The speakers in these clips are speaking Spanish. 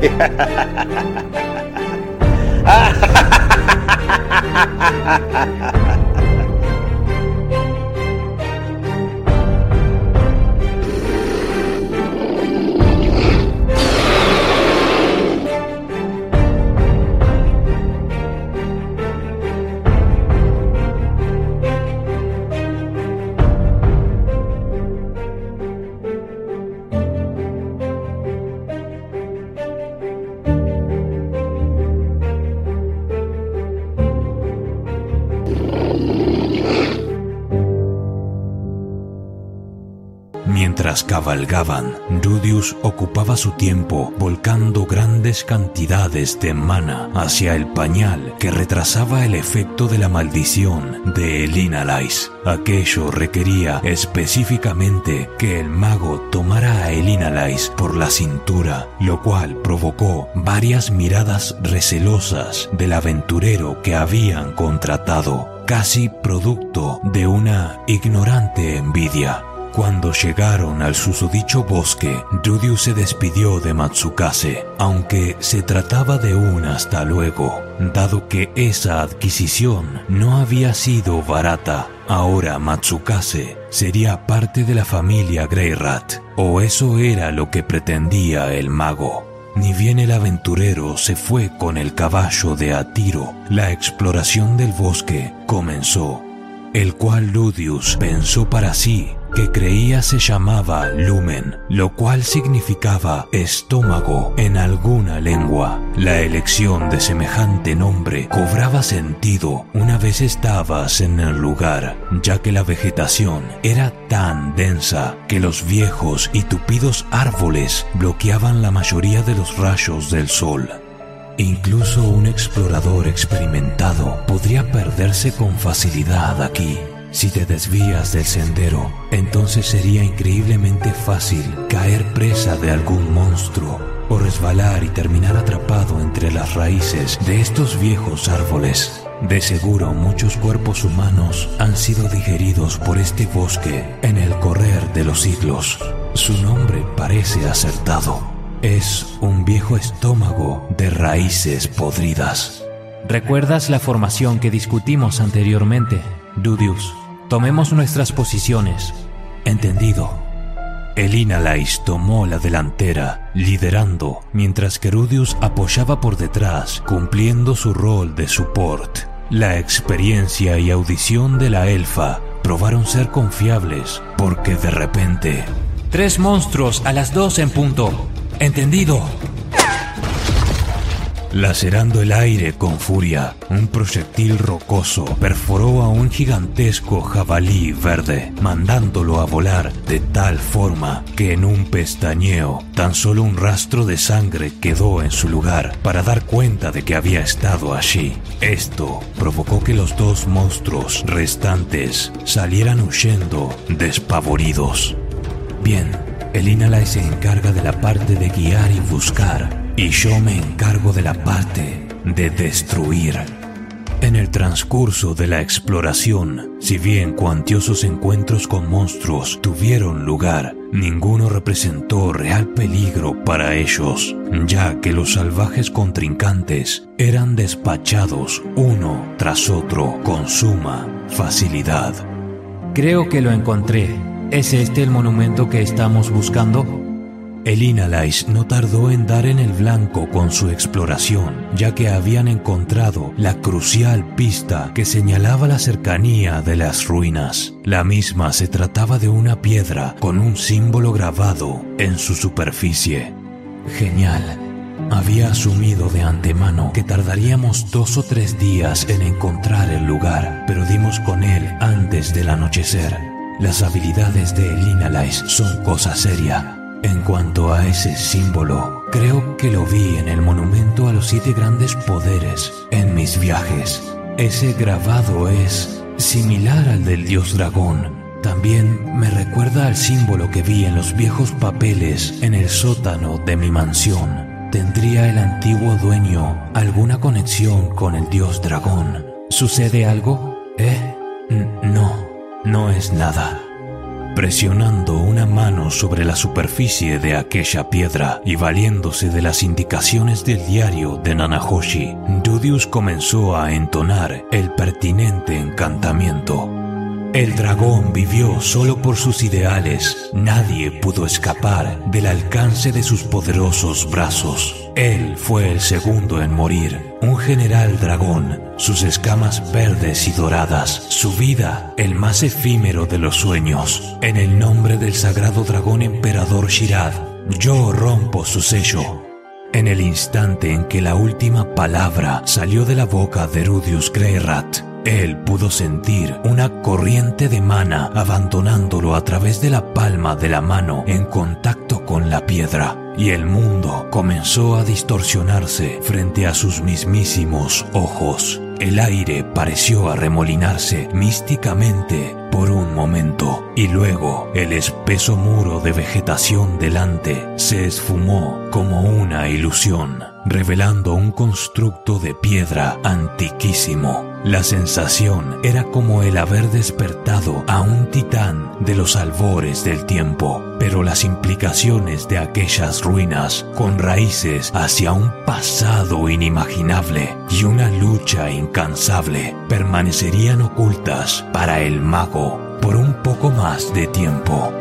ハハハハハ Mientras cabalgaban, Rudius ocupaba su tiempo volcando grandes cantidades de mana hacia el pañal que retrasaba el efecto de la maldición de Elinalais. Aquello requería específicamente que el mago tomara a Elinalais por la cintura, lo cual provocó varias miradas recelosas del aventurero que habían contratado, casi producto de una ignorante envidia. Cuando llegaron al susodicho bosque, Rudius se despidió de Matsukase, aunque se trataba de un hasta luego, dado que esa adquisición no había sido barata. Ahora Matsukase sería parte de la familia Greyrat, o eso era lo que pretendía el mago. Ni bien el aventurero se fue con el caballo de Atiro, la exploración del bosque comenzó, el cual Ludius pensó para sí que creía se llamaba lumen, lo cual significaba estómago en alguna lengua. La elección de semejante nombre cobraba sentido una vez estabas en el lugar, ya que la vegetación era tan densa que los viejos y tupidos árboles bloqueaban la mayoría de los rayos del sol. Incluso un explorador experimentado podría perderse con facilidad aquí. Si te desvías del sendero, entonces sería increíblemente fácil caer presa de algún monstruo o resbalar y terminar atrapado entre las raíces de estos viejos árboles. De seguro muchos cuerpos humanos han sido digeridos por este bosque en el correr de los siglos. Su nombre parece acertado. Es un viejo estómago de raíces podridas. ¿Recuerdas la formación que discutimos anteriormente, Dudius? Tomemos nuestras posiciones. Entendido. Elinalais tomó la delantera, liderando, mientras que Rudius apoyaba por detrás, cumpliendo su rol de support. La experiencia y audición de la elfa probaron ser confiables, porque de repente... Tres monstruos a las dos en punto. Entendido. Lacerando el aire con furia, un proyectil rocoso perforó a un gigantesco jabalí verde, mandándolo a volar de tal forma que en un pestañeo tan solo un rastro de sangre quedó en su lugar para dar cuenta de que había estado allí. Esto provocó que los dos monstruos restantes salieran huyendo despavoridos. Bien, el Inalai se encarga de la parte de guiar y buscar y yo me encargo de la parte de destruir. En el transcurso de la exploración, si bien cuantiosos encuentros con monstruos tuvieron lugar, ninguno representó real peligro para ellos, ya que los salvajes contrincantes eran despachados uno tras otro con suma facilidad. Creo que lo encontré. ¿Es este el monumento que estamos buscando? El Inalais no tardó en dar en el blanco con su exploración, ya que habían encontrado la crucial pista que señalaba la cercanía de las ruinas. La misma se trataba de una piedra con un símbolo grabado en su superficie. Genial. Había asumido de antemano que tardaríamos dos o tres días en encontrar el lugar, pero dimos con él antes del anochecer. Las habilidades de Elinalais son cosa seria. En cuanto a ese símbolo, creo que lo vi en el monumento a los siete grandes poderes en mis viajes. Ese grabado es similar al del dios dragón. También me recuerda al símbolo que vi en los viejos papeles en el sótano de mi mansión. ¿Tendría el antiguo dueño alguna conexión con el dios dragón? ¿Sucede algo? ¿Eh? no, no es nada. Presionando una mano sobre la superficie de aquella piedra y valiéndose de las indicaciones del diario de Nanahoshi, Dudius comenzó a entonar el pertinente encantamiento. El dragón vivió solo por sus ideales. Nadie pudo escapar del alcance de sus poderosos brazos. Él fue el segundo en morir, un general dragón, sus escamas verdes y doradas, su vida el más efímero de los sueños. En el nombre del sagrado dragón emperador Shirad, yo rompo su sello. En el instante en que la última palabra salió de la boca de Rudius Greyrat, él pudo sentir una corriente de mana abandonándolo a través de la palma de la mano en contacto con la piedra y el mundo comenzó a distorsionarse frente a sus mismísimos ojos. El aire pareció arremolinarse místicamente por un momento y luego el espeso muro de vegetación delante se esfumó como una ilusión, revelando un constructo de piedra antiquísimo la sensación era como el haber despertado a un titán de los albores del tiempo, pero las implicaciones de aquellas ruinas, con raíces hacia un pasado inimaginable y una lucha incansable, permanecerían ocultas para el mago por un poco más de tiempo.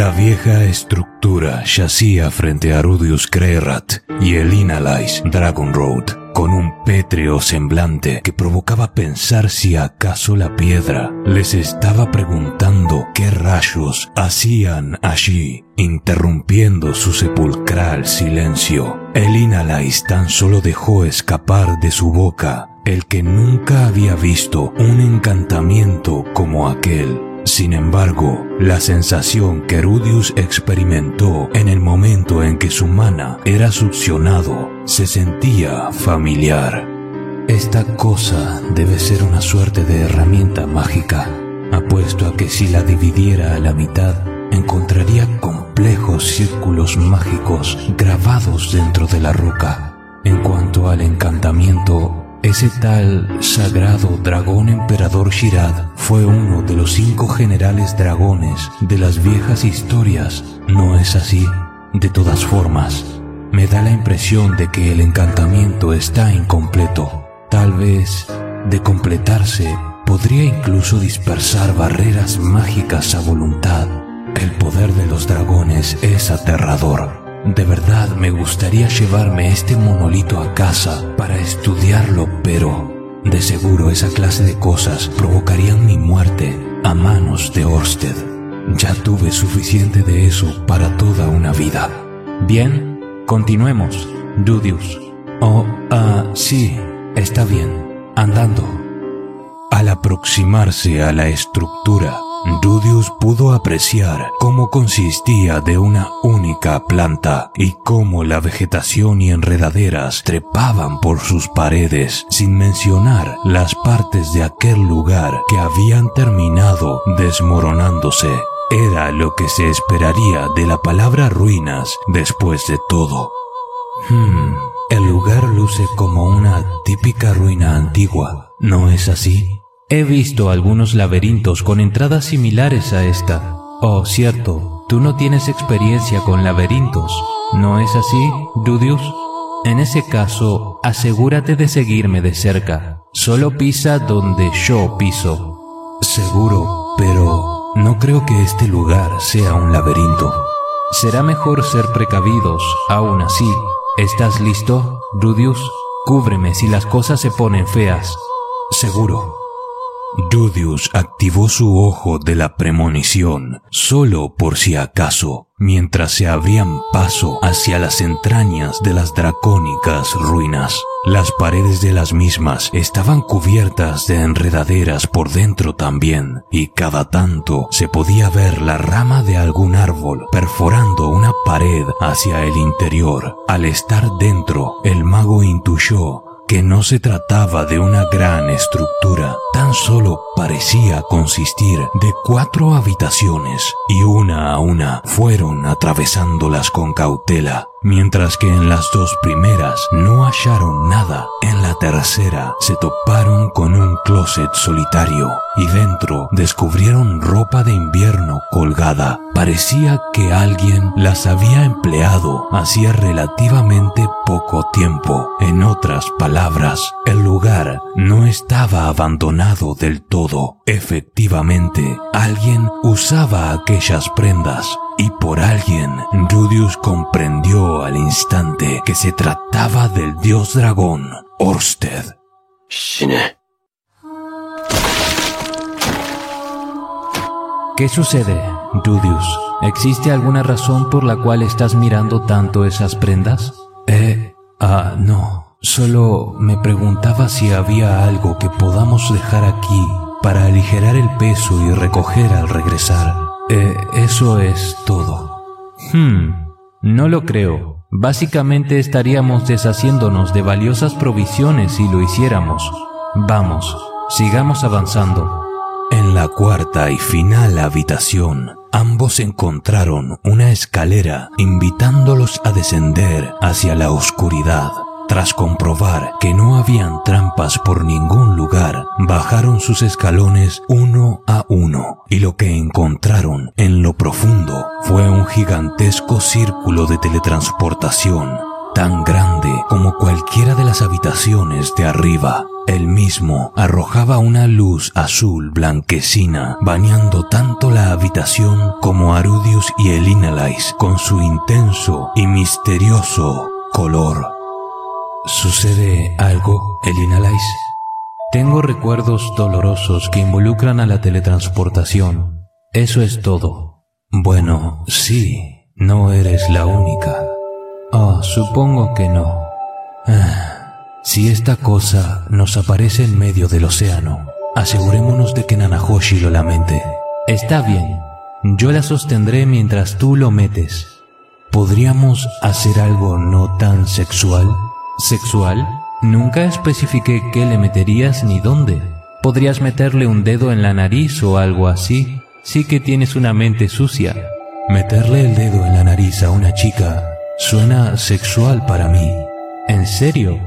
La vieja estructura yacía frente a Rudius Krerat y el Inalais Dragon Road, con un pétreo semblante que provocaba pensar si acaso la piedra les estaba preguntando qué rayos hacían allí, interrumpiendo su sepulcral silencio. El Inalais tan solo dejó escapar de su boca el que nunca había visto un encantamiento como aquel sin embargo, la sensación que Rudius experimentó en el momento en que su mana era succionado se sentía familiar. Esta cosa debe ser una suerte de herramienta mágica. Apuesto a que si la dividiera a la mitad, encontraría complejos círculos mágicos grabados dentro de la roca. En cuanto al encantamiento, ese tal sagrado dragón emperador Shirad fue uno de los cinco generales dragones de las viejas historias. ¿No es así? De todas formas, me da la impresión de que el encantamiento está incompleto. Tal vez, de completarse, podría incluso dispersar barreras mágicas a voluntad. El poder de los dragones es aterrador. De verdad me gustaría llevarme este monolito a casa para estudiarlo, pero de seguro esa clase de cosas provocarían mi muerte a manos de Orsted. Ya tuve suficiente de eso para toda una vida. Bien, continuemos, Dudius. Oh, ah, sí, está bien, andando. Al aproximarse a la estructura, Dudius pudo apreciar cómo consistía de una única planta y cómo la vegetación y enredaderas trepaban por sus paredes, sin mencionar las partes de aquel lugar que habían terminado desmoronándose. Era lo que se esperaría de la palabra ruinas después de todo. Hmm, el lugar luce como una típica ruina antigua, ¿no es así? He visto algunos laberintos con entradas similares a esta. Oh, cierto, tú no tienes experiencia con laberintos, ¿no es así, Dudius? En ese caso, asegúrate de seguirme de cerca. Solo pisa donde yo piso. Seguro, pero no creo que este lugar sea un laberinto. Será mejor ser precavidos, aún así. ¿Estás listo, Dudius? Cúbreme si las cosas se ponen feas. Seguro. Dudius activó su ojo de la premonición solo por si acaso, mientras se abrían paso hacia las entrañas de las dracónicas ruinas. Las paredes de las mismas estaban cubiertas de enredaderas por dentro también, y cada tanto se podía ver la rama de algún árbol perforando una pared hacia el interior. Al estar dentro, el mago intuyó que no se trataba de una gran estructura, tan solo parecía consistir de cuatro habitaciones y una a una fueron atravesándolas con cautela, mientras que en las dos primeras no hallaron nada, en la tercera se toparon con un closet solitario y dentro descubrieron ropa de invierno colgada. Parecía que alguien las había empleado hacía relativamente poco tiempo. En otras palabras, el lugar no estaba abandonado del todo. Efectivamente, alguien usaba aquellas prendas y por alguien, Rudius comprendió al instante que se trataba del dios dragón, Orsted. ¿Qué sucede, Rudius? ¿Existe alguna razón por la cual estás mirando tanto esas prendas? Eh, ah, no. Solo me preguntaba si había algo que podamos dejar aquí para aligerar el peso y recoger al regresar. Eh, eso es todo. Hmm, no lo creo. Básicamente estaríamos deshaciéndonos de valiosas provisiones si lo hiciéramos. Vamos, sigamos avanzando. En la cuarta y final habitación, ambos encontraron una escalera invitándolos a descender hacia la oscuridad. Tras comprobar que no habían trampas por ningún lugar, bajaron sus escalones uno a uno y lo que encontraron en lo profundo fue un gigantesco círculo de teletransportación, tan grande como cualquiera de las habitaciones de arriba. El mismo arrojaba una luz azul blanquecina, bañando tanto la habitación como Arudius y Elinalais con su intenso y misterioso color. ¿Sucede algo, Elinalais? Tengo recuerdos dolorosos que involucran a la teletransportación. Eso es todo. Bueno, sí, no eres la única. Oh, supongo que no. Ah, si esta cosa nos aparece en medio del océano, asegurémonos de que Nanahoshi lo lamente. Está bien. Yo la sostendré mientras tú lo metes. ¿Podríamos hacer algo no tan sexual? ¿Sexual? Nunca especifiqué qué le meterías ni dónde. Podrías meterle un dedo en la nariz o algo así. Sí que tienes una mente sucia. Meterle el dedo en la nariz a una chica suena sexual para mí. ¿En serio?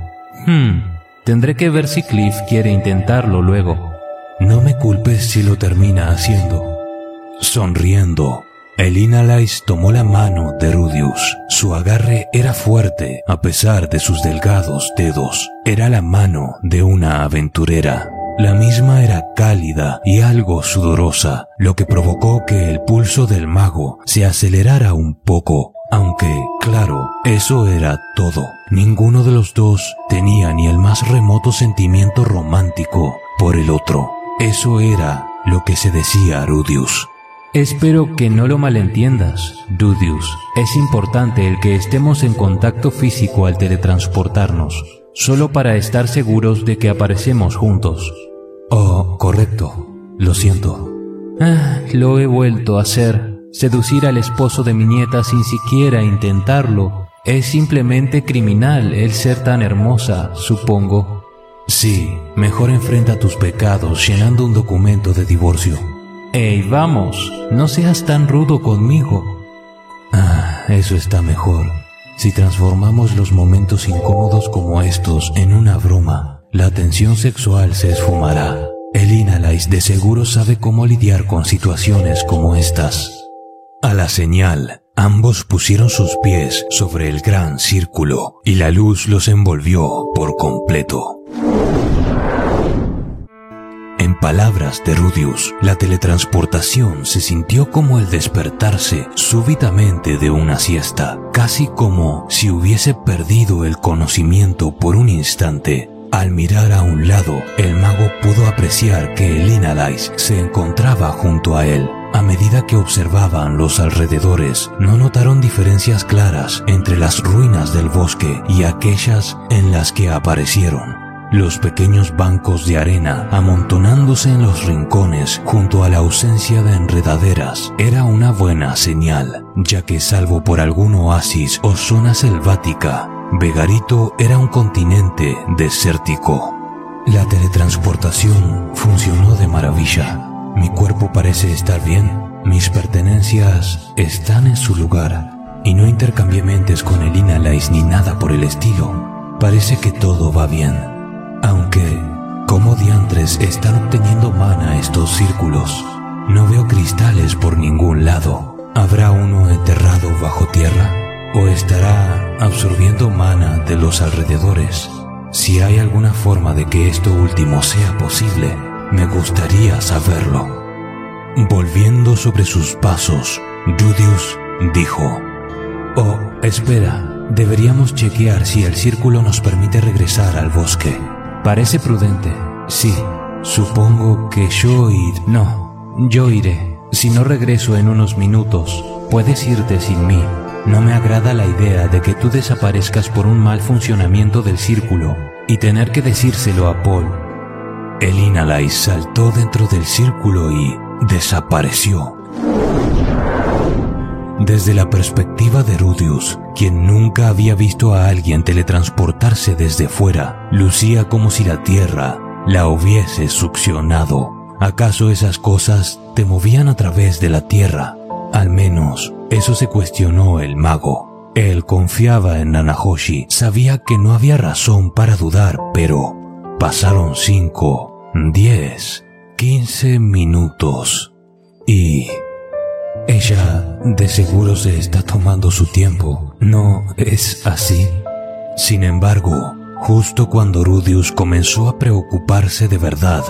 Hmm. Tendré que ver si Cliff quiere intentarlo luego. No me culpes si lo termina haciendo. Sonriendo, Elinalais tomó la mano de Rudius. Su agarre era fuerte a pesar de sus delgados dedos. Era la mano de una aventurera. La misma era cálida y algo sudorosa, lo que provocó que el pulso del mago se acelerara un poco. Aunque, claro, eso era todo. Ninguno de los dos tenía ni el más remoto sentimiento romántico por el otro. Eso era lo que se decía Rudius. Espero que no lo malentiendas, Dudius. Es importante el que estemos en contacto físico al teletransportarnos, solo para estar seguros de que aparecemos juntos. Oh, correcto. Lo siento. Ah, lo he vuelto a hacer. Seducir al esposo de mi nieta sin siquiera intentarlo. Es simplemente criminal el ser tan hermosa, supongo. Sí, mejor enfrenta tus pecados llenando un documento de divorcio. Ey, vamos, no seas tan rudo conmigo. Ah, eso está mejor. Si transformamos los momentos incómodos como estos en una broma, la tensión sexual se esfumará. El Inalais de seguro sabe cómo lidiar con situaciones como estas. A la señal, ambos pusieron sus pies sobre el gran círculo y la luz los envolvió por completo. En palabras de Rudius, la teletransportación se sintió como el despertarse súbitamente de una siesta, casi como si hubiese perdido el conocimiento por un instante. Al mirar a un lado, el mago pudo apreciar que el Inalais se encontraba junto a él. A medida que observaban los alrededores, no notaron diferencias claras entre las ruinas del bosque y aquellas en las que aparecieron. Los pequeños bancos de arena amontonándose en los rincones junto a la ausencia de enredaderas era una buena señal, ya que salvo por algún oasis o zona selvática, Vegarito era un continente desértico. La teletransportación funcionó de maravilla. Mi cuerpo parece estar bien, mis pertenencias están en su lugar y no intercambié mentes con el Inalais ni nada por el estilo. Parece que todo va bien. Aunque, ¿cómo diantres están obteniendo mana estos círculos? No veo cristales por ningún lado. ¿Habrá uno enterrado bajo tierra? ¿O estará absorbiendo mana de los alrededores? Si hay alguna forma de que esto último sea posible, me gustaría saberlo. Volviendo sobre sus pasos, Judius dijo, Oh, espera, deberíamos chequear si el círculo nos permite regresar al bosque. Parece prudente. Sí, supongo que yo iré. No, yo iré. Si no regreso en unos minutos, puedes irte sin mí. No me agrada la idea de que tú desaparezcas por un mal funcionamiento del círculo y tener que decírselo a Paul. El Inalai saltó dentro del círculo y desapareció. Desde la perspectiva de Rudius, quien nunca había visto a alguien teletransportarse desde fuera, lucía como si la Tierra la hubiese succionado. ¿Acaso esas cosas te movían a través de la Tierra? Al menos eso se cuestionó el mago. Él confiaba en Nanahoshi, sabía que no había razón para dudar, pero pasaron cinco, diez, quince minutos y ella de seguro se está tomando su tiempo, ¿no es así? Sin embargo, justo cuando Rudius comenzó a preocuparse de verdad,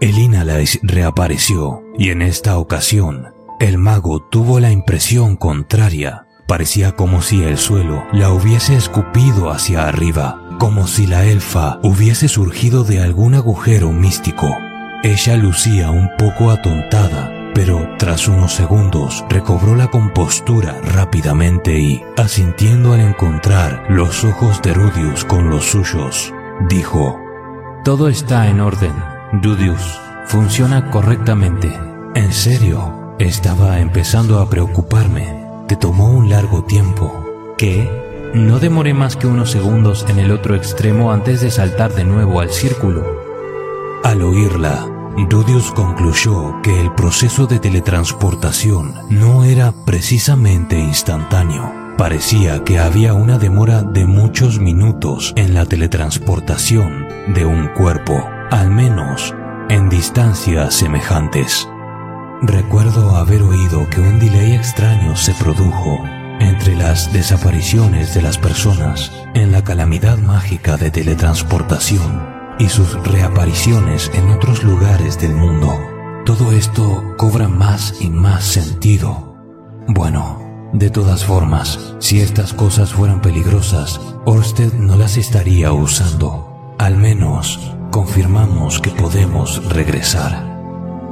el Inalais reapareció y en esta ocasión el mago tuvo la impresión contraria. Parecía como si el suelo la hubiese escupido hacia arriba, como si la elfa hubiese surgido de algún agujero místico. Ella lucía un poco atontada, pero tras unos segundos recobró la compostura rápidamente y, asintiendo al encontrar los ojos de Rudius con los suyos, dijo, Todo está en orden, Rudius. Funciona correctamente. En serio, estaba empezando a preocuparme. Te tomó un largo tiempo. ¿Qué? No demoré más que unos segundos en el otro extremo antes de saltar de nuevo al círculo. Al oírla, Rudius concluyó que el proceso de teletransportación no era precisamente instantáneo. Parecía que había una demora de muchos minutos en la teletransportación de un cuerpo, al menos en distancias semejantes. Recuerdo haber oído que un delay extraño se produjo entre las desapariciones de las personas en la calamidad mágica de teletransportación y sus reapariciones en otros lugares del mundo. Todo esto cobra más y más sentido. Bueno, de todas formas, si estas cosas fueran peligrosas, Orsted no las estaría usando. Al menos confirmamos que podemos regresar.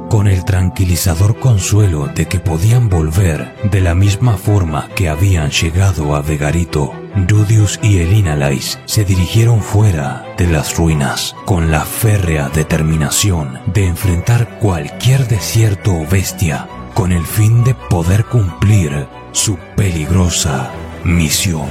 Con el tranquilizador consuelo de que podían volver de la misma forma que habían llegado a Vegarito, Rudius y Elinalais se dirigieron fuera de las ruinas con la férrea determinación de enfrentar cualquier desierto o bestia con el fin de poder cumplir su peligrosa misión.